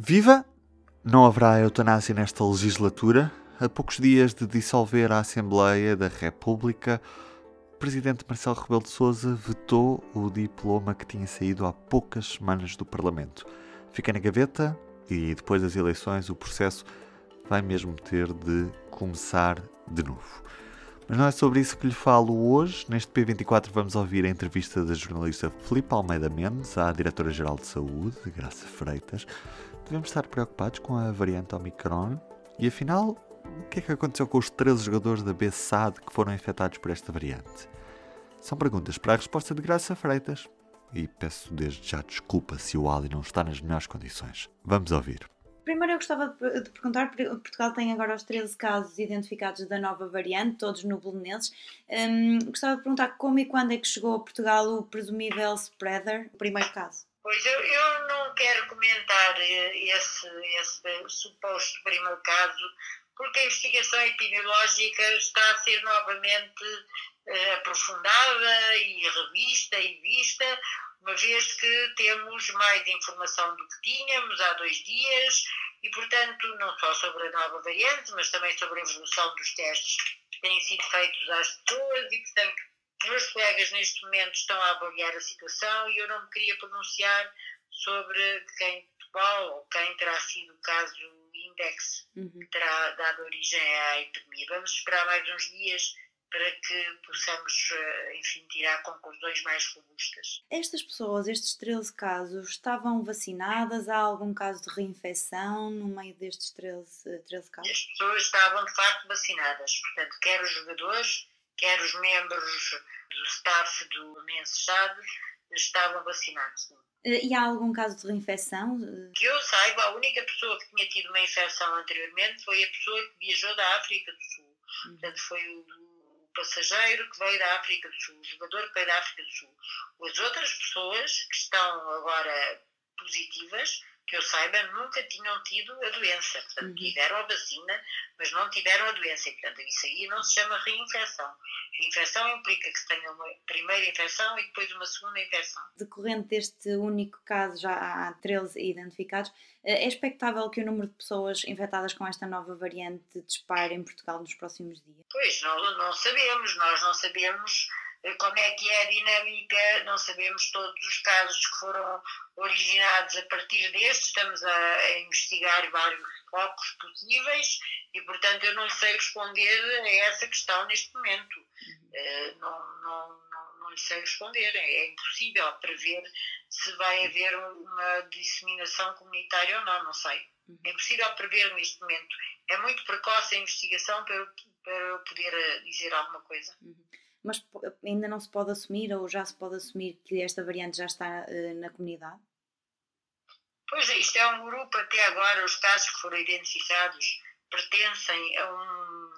Viva! Não haverá eutanásia nesta legislatura. A poucos dias de dissolver a Assembleia da República, o presidente Marcelo Rebelo de Sousa vetou o diploma que tinha saído há poucas semanas do Parlamento. Fica na gaveta e depois das eleições o processo vai mesmo ter de começar de novo. Mas não é sobre isso que lhe falo hoje. Neste P24 vamos ouvir a entrevista da jornalista Filipe Almeida Mendes à Diretora-Geral de Saúde, Graça Freitas, devemos estar preocupados com a variante Omicron? E afinal, o que é que aconteceu com os 13 jogadores da BSAD que foram infectados por esta variante? São perguntas para a resposta de Graça Freitas. E peço desde já desculpa se o Ali não está nas melhores condições. Vamos ouvir. Primeiro eu gostava de perguntar, Portugal tem agora os 13 casos identificados da nova variante, todos no Belenenses. Um, gostava de perguntar como e quando é que chegou a Portugal o presumível spreader, o primeiro caso. Pois eu, eu não quero comentar esse, esse suposto primeiro caso, porque a investigação epidemiológica está a ser novamente uh, aprofundada e revista e vista, uma vez que temos mais informação do que tínhamos há dois dias e, portanto, não só sobre a nova variante, mas também sobre a evolução dos testes que têm sido feitos às pessoas e, portanto, meus colegas neste momento estão a avaliar a situação e eu não me queria pronunciar sobre quem Portugal ou quem terá sido o caso Index uhum. que terá dado origem à epidemia. Vamos esperar mais uns dias para que possamos, eh, enfim, tirar conclusões mais robustas. Estas pessoas, estes 13 casos, estavam vacinadas? Há algum caso de reinfecção no meio destes 13, 13 casos? As pessoas estavam, de facto, vacinadas. Portanto, quer os jogadores, quer os membros do staff do Mensejado estavam vacinados. Eh, e há algum caso de reinfecção? Que eu saiba, a única pessoa que tinha tido uma infecção anteriormente foi a pessoa que viajou da África do Sul. Uhum. Portanto, foi o, o, passageiro que veio da África do Sul, o jogador que veio da África do Sul. As outras pessoas que estão agora positivas que eu saiba, nunca tinham tido a doença. Portanto, uhum. tiveram a vacina, mas não tiveram a doença. E, portanto, isso aí não se chama reinfecção. Reinfecção implica que se tenha uma primeira infecção e depois uma segunda infecção. Decorrente deste único caso, já há 13 identificados, eh, é expectável que o número de pessoas infectadas com esta nova variante dispare em Portugal nos próximos dias? Pois, não, não sabemos. Nós não sabemos como é que é a dinâmica, não sabemos todos os casos que foram originados a partir deste, estamos a, a investigar vários focos possíveis e, portanto, eu não sei responder a essa questão neste momento. Uh, não, não, não, não lhe sei responder, é, é impossível prever se vai haver uma disseminação comunitária ou não, não sei. Uhum. É impossível prever neste momento. É muito precoce a investigação para, para eu poder eh, dizer alguma coisa. Uhum mas ainda não se pode assumir ou já se pode assumir que esta variante já está uh, na comunidade? Pois isto é um grupo, até agora os casos que foram identificados pertencem a um,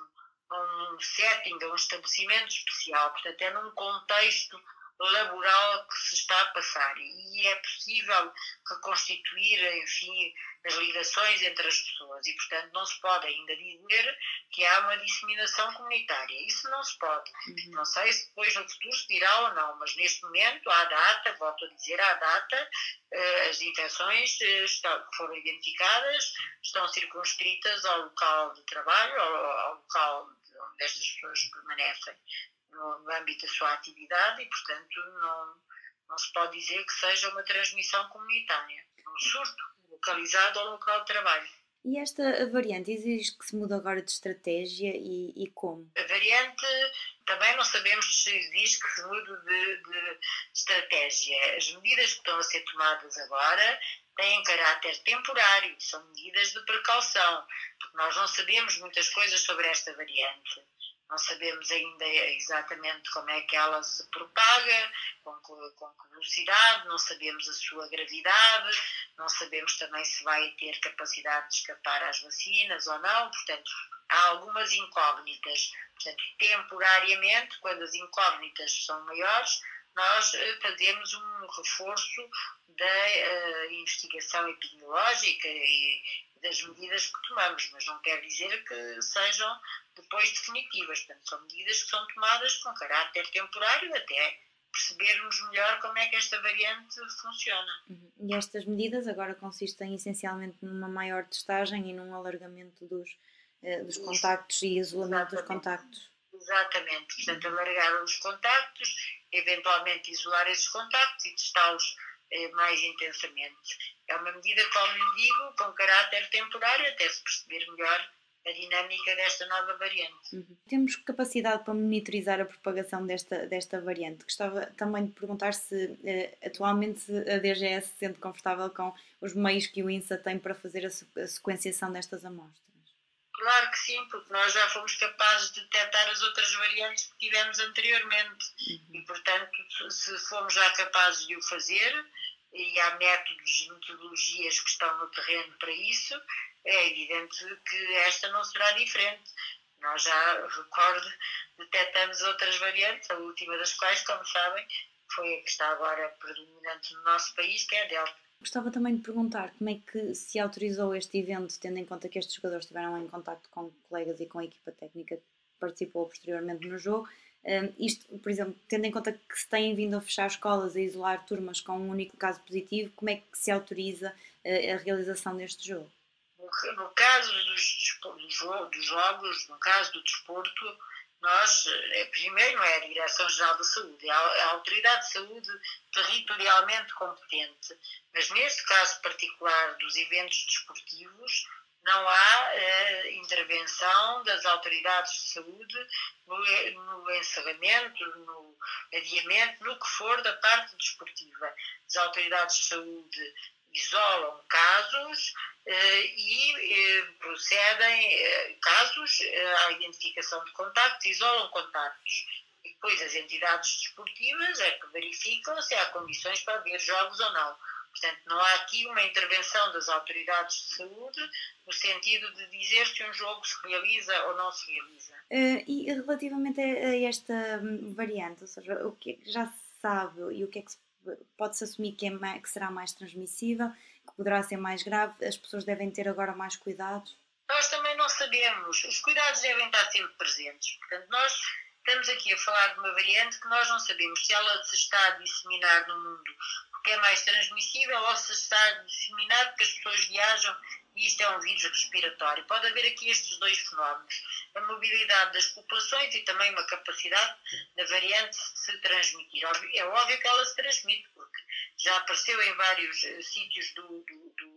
a um setting, a um estabelecimento especial, portanto é num contexto laboral que se está a passar e é possível reconstituir, enfim, as ligações entre as pessoas e, portanto, não se pode ainda dizer que há uma disseminação comunitária. Isso não se pode. Uhum. Não sei se depois no futuro se dirá ou não, mas neste momento, à data, volto a dizer, à data, eh, as infecções eh, foram identificadas, estão circunscritas ao local de trabalho, ao local onde estas pessoas permanecem no, no âmbito da sua atividade e, portanto, não, não se pode dizer que seja uma transmissão comunitária. Um surto localizado ao local de trabalho. E esta variante exige que se mude agora de estratégia e, e, como? A variante também não sabemos se exige que se mude de, de, estratégia. As medidas que estão a ser tomadas agora têm caráter temporário, são medidas de precaução, porque nós não sabemos muitas coisas sobre esta variante não sabemos ainda exatamente como é que ela se propaga, com que, com que velocidade, não sabemos a sua gravidade, não sabemos também se vai ter capacidade de escapar às vacinas ou não, portanto, há algumas incógnitas. Portanto, temporariamente, quando as incógnitas são maiores, nós eh, fazemos um reforço da uh, investigação epidemiológica e das medidas que tomamos, mas não quer dizer que sejam depois definitivas. Portanto, são medidas que são tomadas com caráter temporário até percebermos melhor como é que esta variante funciona. Uhum. E estas medidas agora consistem essencialmente numa maior testagem e num alargamento dos, uh, dos contactos e isolamento Exatamente. dos contactos. Exatamente, portanto, alargar os contactos, eventualmente isolar esses contactos e testá-los eh, mais intensamente. É uma medida, como lhe digo, com caráter temporário, até se perceber melhor a dinâmica desta nova variante. Uhum. Temos capacidade para monitorizar a propagação desta, desta variante. Gostava também de perguntar se eh, atualmente a DGS se sente confortável com os meios que o INSA tem para fazer a, a sequenciação destas amostras. Claro que sim, porque nós já fomos capazes de detectar as outras variantes que tivemos anteriormente uhum. e, portanto, se fomos já capazes de o fazer, e há métodos e metodologias que estão no terreno para isso, é evidente que esta não será diferente. Nós já, recordo, detectamos outras variantes, a última das quais, como sabem, foi a que está agora predominante no nosso país, que é a Delta. Gostava também de perguntar como é que se autorizou este evento, tendo em conta que estes jogadores estiveram em contato com colegas e com a equipa técnica que participou posteriormente no jogo. Um, isto, por exemplo, tendo em conta que se têm vindo a fechar escolas, a isolar turmas com um único caso positivo, como é que se autoriza uh, a realização deste jogo? No caso dos, dos, jogos, no caso do desporto, nós, é, primeiro, é a Direção-Geral da Saúde, é a, é Autoridade de Saúde territorialmente competente. Mas neste caso particular dos eventos desportivos, não há eh, intervenção das autoridades de saúde no, no, encerramento, no adiamento, no que for da parte desportiva. As autoridades de saúde isolam casos eh, e eh, procedem eh, casos eh, à identificação de contactos, isolam contactos. E depois as entidades desportivas é que verificam se há condições para haver jogos ou não. Portanto, não há aqui uma intervenção das autoridades de saúde no sentido de dizer se um jogo se realiza ou não se realiza. Uh, e relativamente a esta hum, variante, ou seja, o que é já se sabe e o que é que pode-se assumir que, é mais, que será mais transmissível, que poderá ser mais grave, as pessoas devem ter agora mais cuidados? Nós também não sabemos. Os cuidados devem estar sempre presentes. Portanto, nós estamos aqui a falar de uma variante que nós não sabemos se ela se está a disseminar no mundo porque é mais transmissível ou se está a disseminar porque as pessoas viajam e isto é um vírus respiratório. Pode haver aqui estes dois fenómenos: a mobilidade das populações e também uma capacidade da variante se transmitir. É óbvio que ela se transmite, porque já apareceu em vários uh, sítios do, do, do.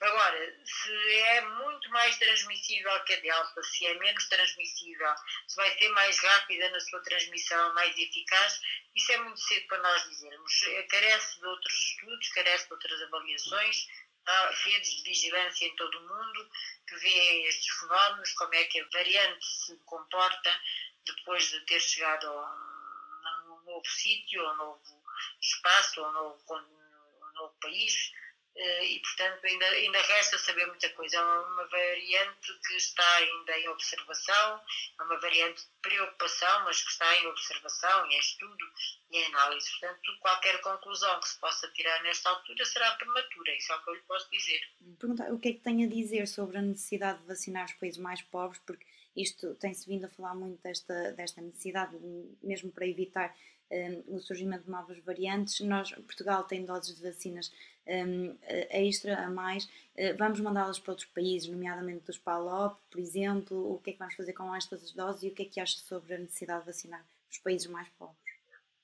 Agora, se é muito mais transmissível que a Delta, se é menos transmissível, se vai ser mais rápida na sua transmissão, mais eficaz, isso é muito cedo para nós dizermos. Eh, carece de outros estudos, carece de outras avaliações. Há redes de vigilância em todo o mundo que vêem estes fenómenos, como é que a variante se comporta depois de ter chegado a um novo sítio, a um novo espaço, a um novo, a um novo país e, portanto, ainda, ainda resta saber muita coisa. É uma variante que está ainda em observação, é uma variante de preocupação, mas que está em observação, em estudo e em análise. Portanto, qualquer conclusão que se possa tirar nesta altura será prematura, isso é o que eu lhe posso dizer. Perguntar o que é que tem a dizer sobre a necessidade de vacinar os países mais pobres, porque isto tem-se vindo a falar muito desta, desta necessidade, mesmo para evitar um, o surgimento de novas variantes. Nós, Portugal tem doses de vacinas um, extra a mais. Uh, vamos mandá-las para outros países, nomeadamente dos PALOP, por exemplo. O que é que vamos fazer com estas doses e o que é que acha sobre a necessidade de vacinar os países mais pobres?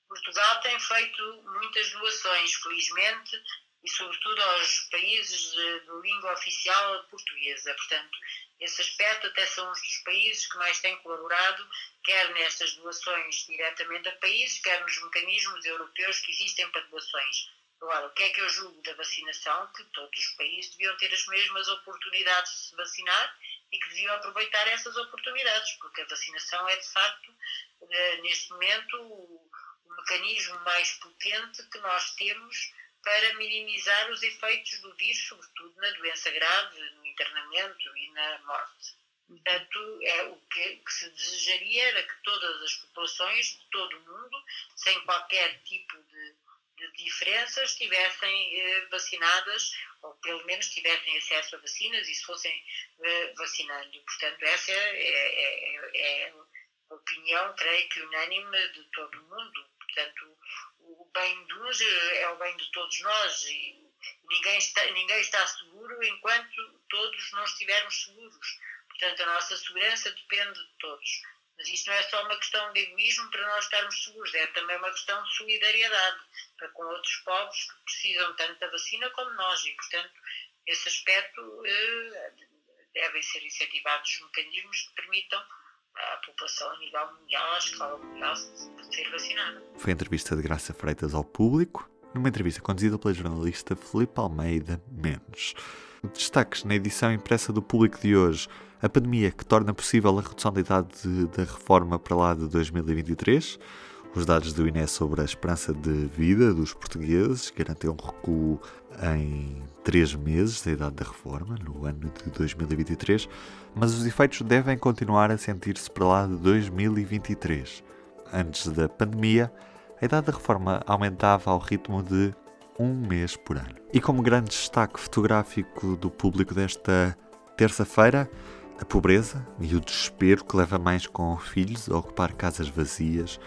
Portugal tem feito muitas doações, felizmente, e sobretudo aos países de, de língua oficial portuguesa. Portanto, esse aspecto até são os países que mais têm colaborado, quer nestas doações diretamente a países, quer nos mecanismos europeus que existem para doações. Agora, o que é que eu julgo da vacinação? Que todos os países deviam ter as mesmas oportunidades de se vacinar e que deviam aproveitar essas oportunidades, porque a vacinação é, de facto, eh, neste momento, o mecanismo mais potente que nós temos para minimizar os efeitos do vírus, sobretudo na doença grave, no internamento e na morte. Portanto, é o que, que, se desejaria era que todas as populações de todo o mundo, sem qualquer tipo de, de diferenças, estivessem eh, vacinadas ou pelo menos tivessem acesso a vacinas e se fossem eh, vacinando. Portanto, essa é, é, é, é a opinião, creio que unânime de todo o mundo Portanto, bem uns é o bem de todos nós e ninguém está, ninguém está seguro enquanto todos não estivermos seguros. Portanto, a nossa segurança depende de todos. Mas isto não é só uma questão de egoísmo para nós estarmos seguros, é também uma questão de solidariedade para com outros povos que precisam tanto da vacina como nós. E, portanto, esse aspecto eh, devem ser incentivados mecanismos que permitam população a nível mundial, à escala mundial, ser vacinada. Foi a entrevista de Graça Freitas ao público, numa entrevista conduzida pela jornalista Felipe Almeida Mendes. Destaques na edição impressa do público de hoje a pandemia que torna possível a redução da idade da reforma para lá de 2023. Os dados do INE sobre a esperança de vida dos portugueses garantem um recuo em três meses da idade da reforma, no ano de 2023, mas os efeitos devem continuar a sentir-se para lá de 2023. Antes da pandemia, a idade da reforma aumentava ao ritmo de um mês por ano. E como grande destaque fotográfico do público desta terça-feira, a pobreza e o desespero que leva mães com filhos a ocupar casas vazias.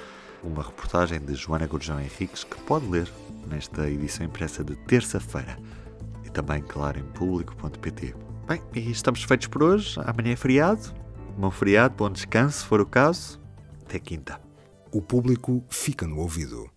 Uma reportagem de Joana Gurjão Henriques que pode ler nesta edição impressa de terça-feira e também, claro, em público.pt. Bem, e estamos feitos por hoje. Amanhã é feriado. Bom feriado, bom descanso, se for o caso. Até quinta. O público fica no ouvido.